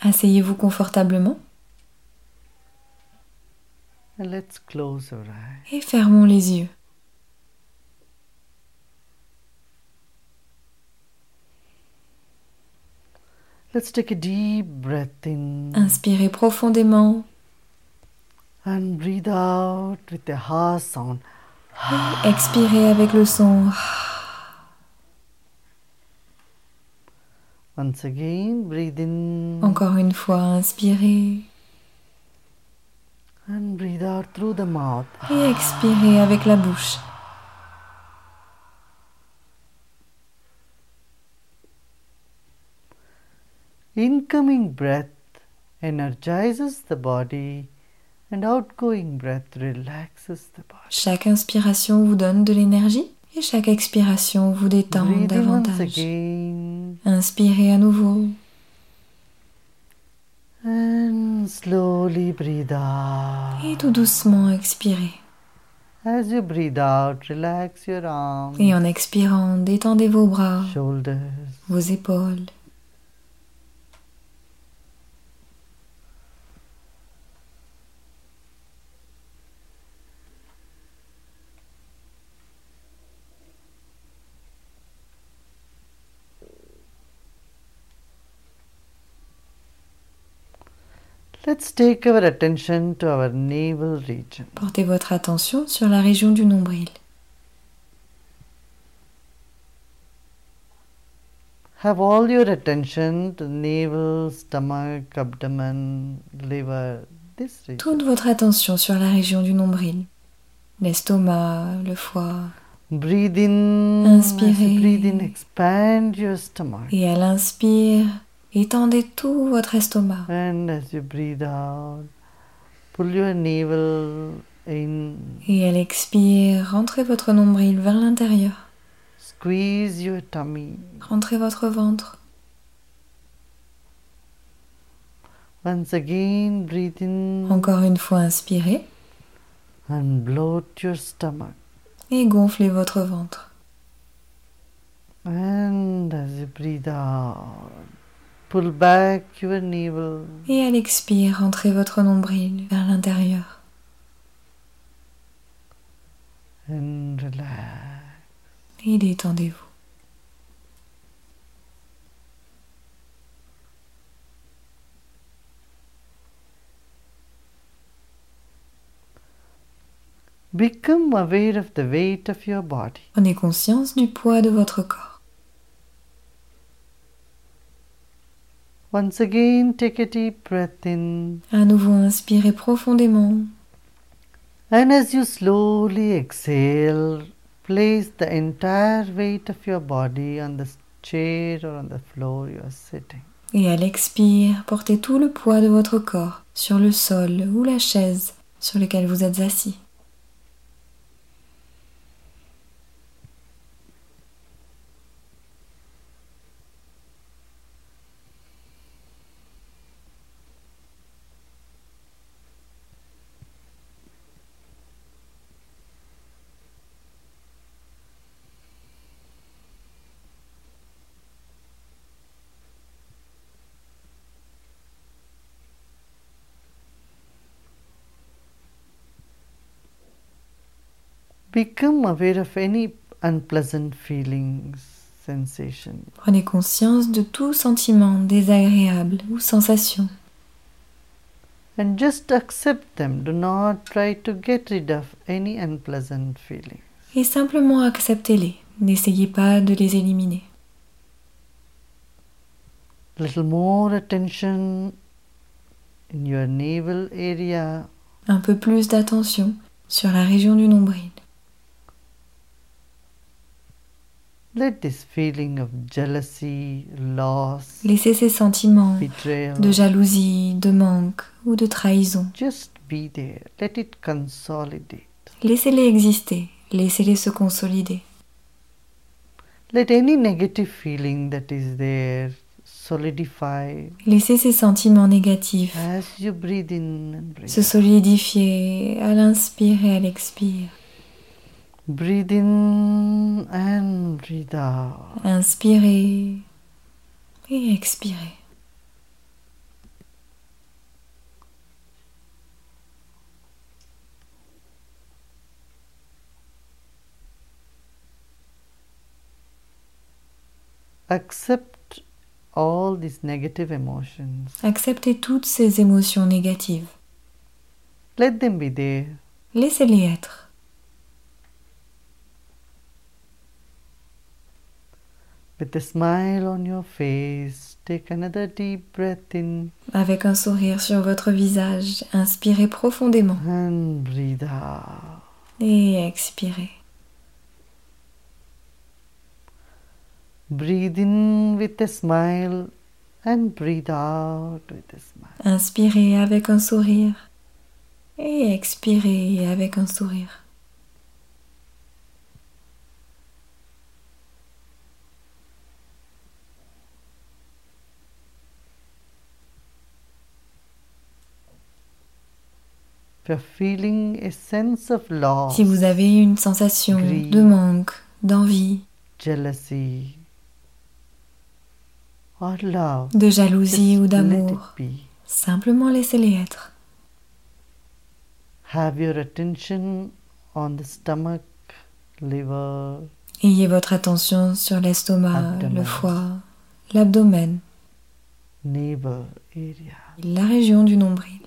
Asseyez-vous confortablement And let's close our eyes. et fermons les yeux. Let's take a deep breath in Inspirez profondément and breathe out with a harsh sound. Expirez avec le son. Once again, breathe in Encore une fois, inspirez and breathe out through the mouth. et expirez avec la bouche. Incoming breath energizes the body, and outgoing breath relaxes the body. Chaque inspiration vous donne de l'énergie et chaque expiration vous détend davantage. Inspirez à nouveau and slowly breathe out. et tout doucement expirez. As you breathe out, relax your arms, Et en expirant, détendez vos bras, shoulders, vos épaules. Let's take our attention to our navel region. Portez votre attention sur la région du nombril. Have all your attention to navel, stomach, abdomen, liver, this region. Toute votre attention sur la région du nombril. L'estomac, le foie. Breathe in. Inspirez. breathe in, expand your stomach. Et à l'inspire, étendez tout votre estomac. And as you breathe out, pull your navel in, Et à l'expire, rentrez votre nombril vers l'intérieur. squeeze your tummy. Rentrez votre ventre. Once again, breathe in Encore une fois, inspirez and bloat your stomach. et gonflez votre ventre. And as you breathe out, pull back your navel Et à l'expire, rentrez votre nombril vers l'intérieur. and relax. Et détendez-vous. Become aware of the weight of your body. Prenez conscience du poids de votre corps. Once again, take a deep breath in, À nouveau, inspirez profondément. and as you slowly exhale, place the entire weight of your body on the chair or on the floor you are sitting. Et à l'expire, portez tout le poids de votre corps sur le sol ou la chaise sur laquelle vous êtes assis. Become aware of any unpleasant feelings, sensation. Prenez conscience de tout sentiment désagréable ou sensation. And just accept them. Do not try to get rid of any unpleasant feeling. Et simplement acceptez-les. N'essayez pas de les éliminer. Little more attention in your navel area. Un peu plus d'attention sur la région du nombril. Let this feeling of jealousy, loss, Laissez ces sentiments betrayal de jalousie, de manque ou de trahison. just be there. Let it consolidate. Laissez-les exister. Laissez-les se consolider. Let any negative feeling that is there solidify Laissez ces sentiments négatifs se solidifier à l'inspire et à l'expire. Breathe in and breathe out. Inspirez et expirez. Accept all these negative emotions. Acceptez toutes ces émotions négatives. Let them be there. Laissez-les être. With a smile on your face, take another deep breath in Avec un sourire sur votre visage, inspirez profondément and breathe out. et expirez. Breathe in with a smile and breathe out with a smile. Inspirez avec un sourire et expirez avec un sourire. Si vous avez une sensation de manque, d'envie, jealousy, or love, de jalousie ou d'amour, simplement laissez-les être. Have your attention on the stomach, liver, Ayez votre attention sur l'estomac, le foie, l'abdomen, la région du nombril.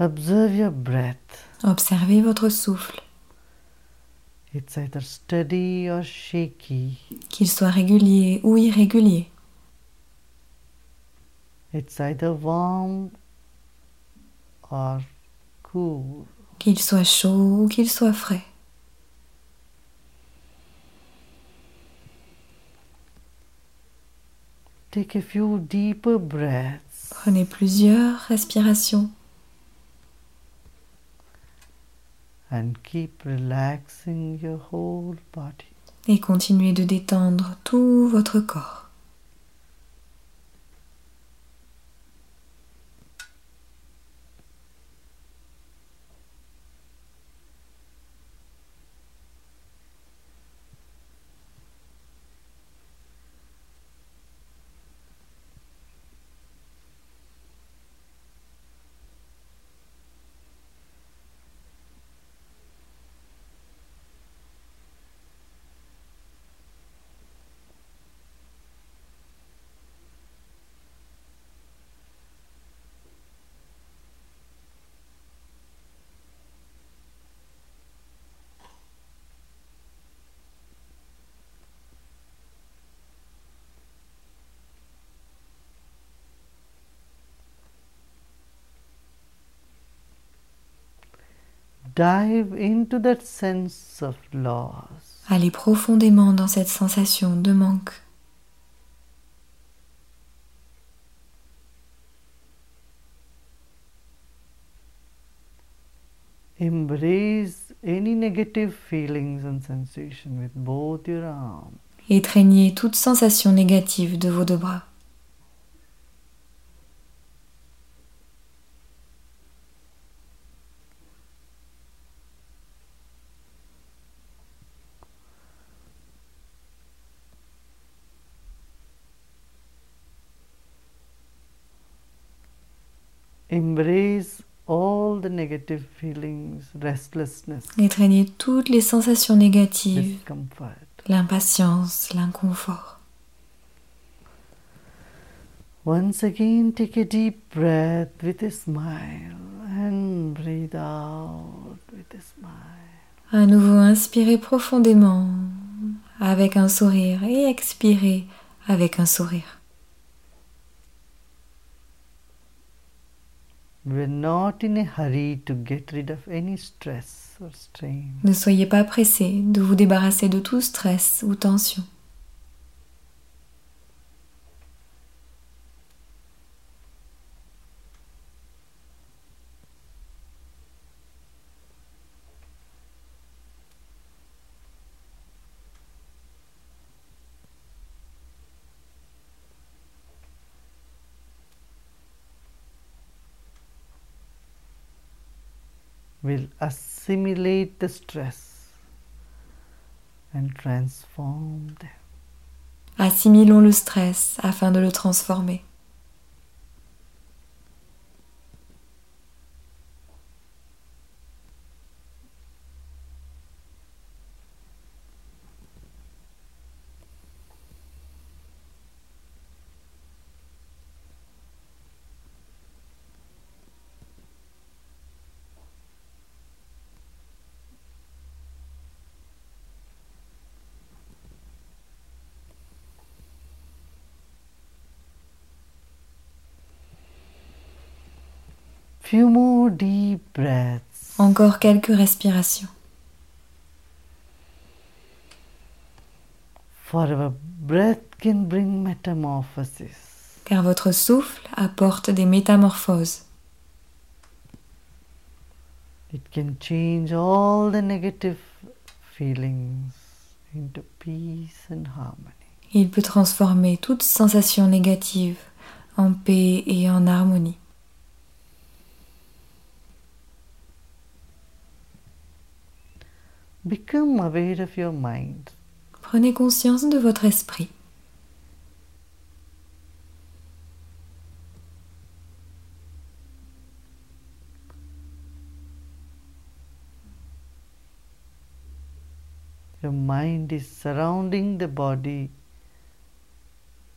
Observe your breath. Observez votre souffle, It's either steady or shaky. qu'il soit régulier ou irrégulier. It's either warm or cool. Qu'il soit chaud ou qu'il soit frais. Take a few deeper breaths. Prenez plusieurs respirations and keep relaxing your whole body. et continuez de détendre tout votre corps. Allez profondément dans cette sensation de manque. Embrace any negative feelings and sensation with both your arms. Étreignez toute sensation négative de vos deux bras. Embrace all the negative feelings, restlessness, Étreignez toutes les sensations négatives, l'impatience, l'inconfort. Once again, take a deep breath with a smile and breathe out with a smile. À nouveau, inspirez profondément avec un sourire et expirez avec un sourire. We're not in a hurry to get rid of any stress or strain. Ne soyez pas pressé de vous débarrasser de tout stress ou tension. We'll assimilate the stress and transform them. Assimilons le stress afin de le transformer. Few more deep breaths. Encore quelques respirations. For our breath can bring metamorphosis. car votre souffle apporte des métamorphoses. It can change all the negative feelings into peace and harmony. Il peut transformer toute sensation négative en paix et en harmonie. Become aware of your mind. Prenez conscience de votre esprit. Your mind is surrounding the body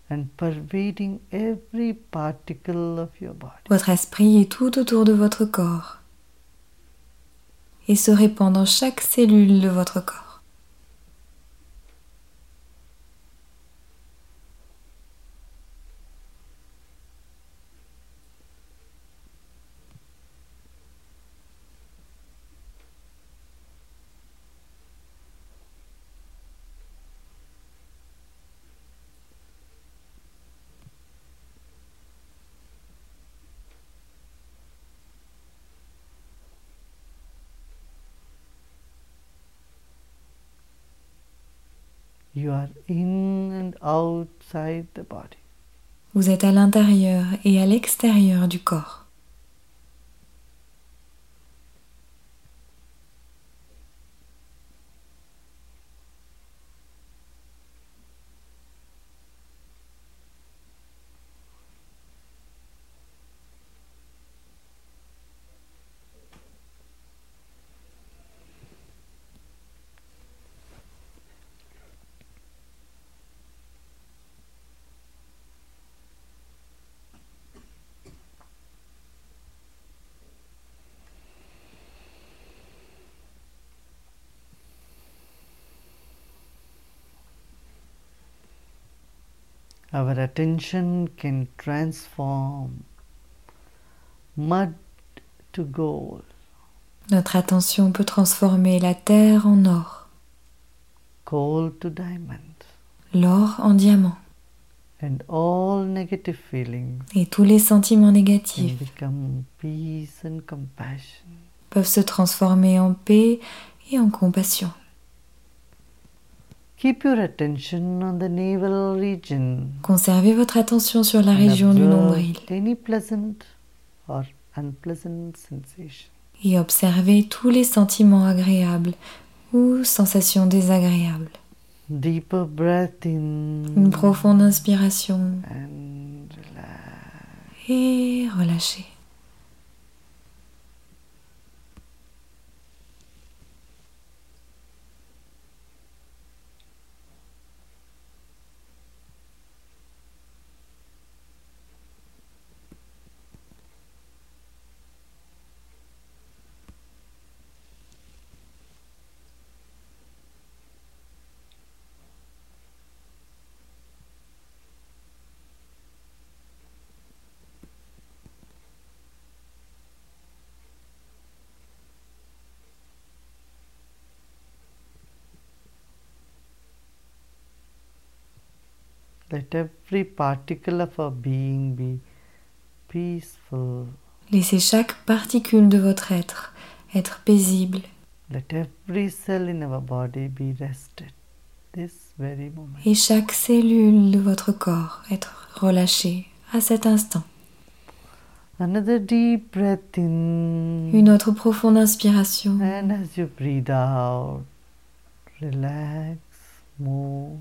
and pervading every particle of your body. Votre esprit est tout autour de votre corps et se répand dans chaque cellule de votre corps. You are in and outside the body. Vous êtes à l'intérieur et à l'extérieur du corps. Our attention can transform mud to gold, Notre attention peut transformer la terre en or, gold to diamond, l'or en diamant, and all negative feelings et tous les sentiments can négatifs become peace and compassion. peuvent se transformer en paix et en compassion. Keep your attention on the navel region. Conservez votre attention sur la région du nombril Any pleasant or unpleasant sensation. et observez tous les sentiments agréables ou sensations désagréables. Deeper breath in Une profonde inspiration and relax. et relâchez. Let every particle of our being be peaceful. Laissez chaque particule de votre être être paisible. Let every cell in our body be rested this very moment. Et chaque cellule de votre corps être relâchée à cet instant. Another deep breath in. Une autre profonde inspiration. And as you breathe out, relax more.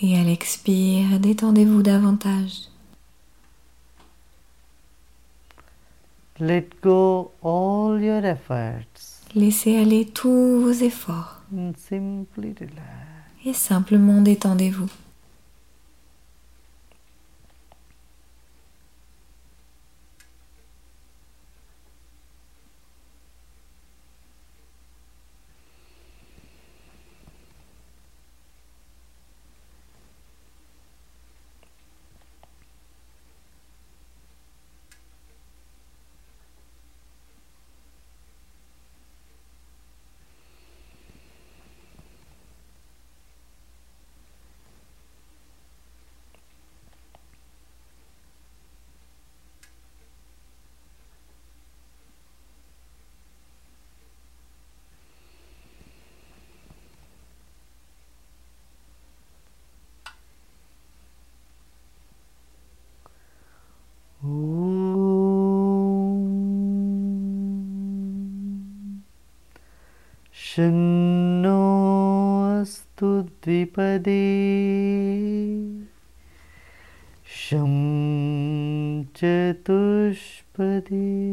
Et à l'expire, détendez-vous davantage. Let go all your efforts Laissez aller tous vos efforts and simply relax. et simplement détendez-vous. शन्नो अस्तु द्विपदे। शं चतुष्पदे।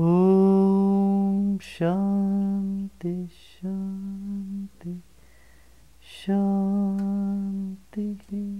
ॐ शान्ति शान्ति शान्तिः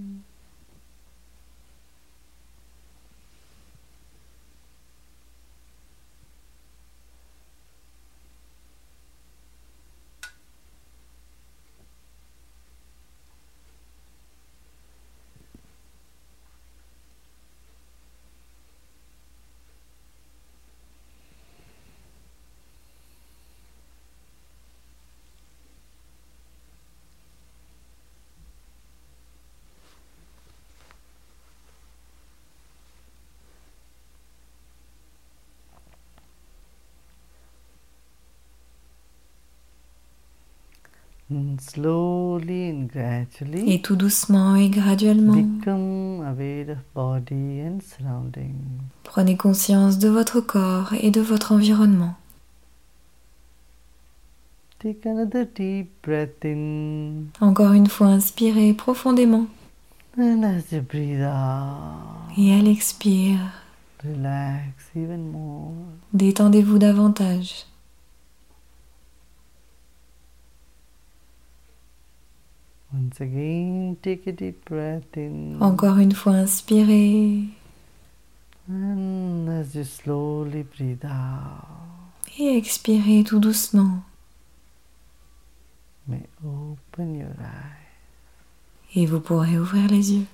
Et tout doucement et graduellement, become aware of body and surrounding. prenez conscience de votre corps et de votre environnement. Take another deep breath in Encore une fois, inspirez profondément and as you breathe out, et even more. détendez-vous davantage. Once again, take a deep breath in Encore une fois, inspirez and as you slowly breathe out, et expirez tout doucement. may open your eyes. Et vous pourrez ouvrir les yeux.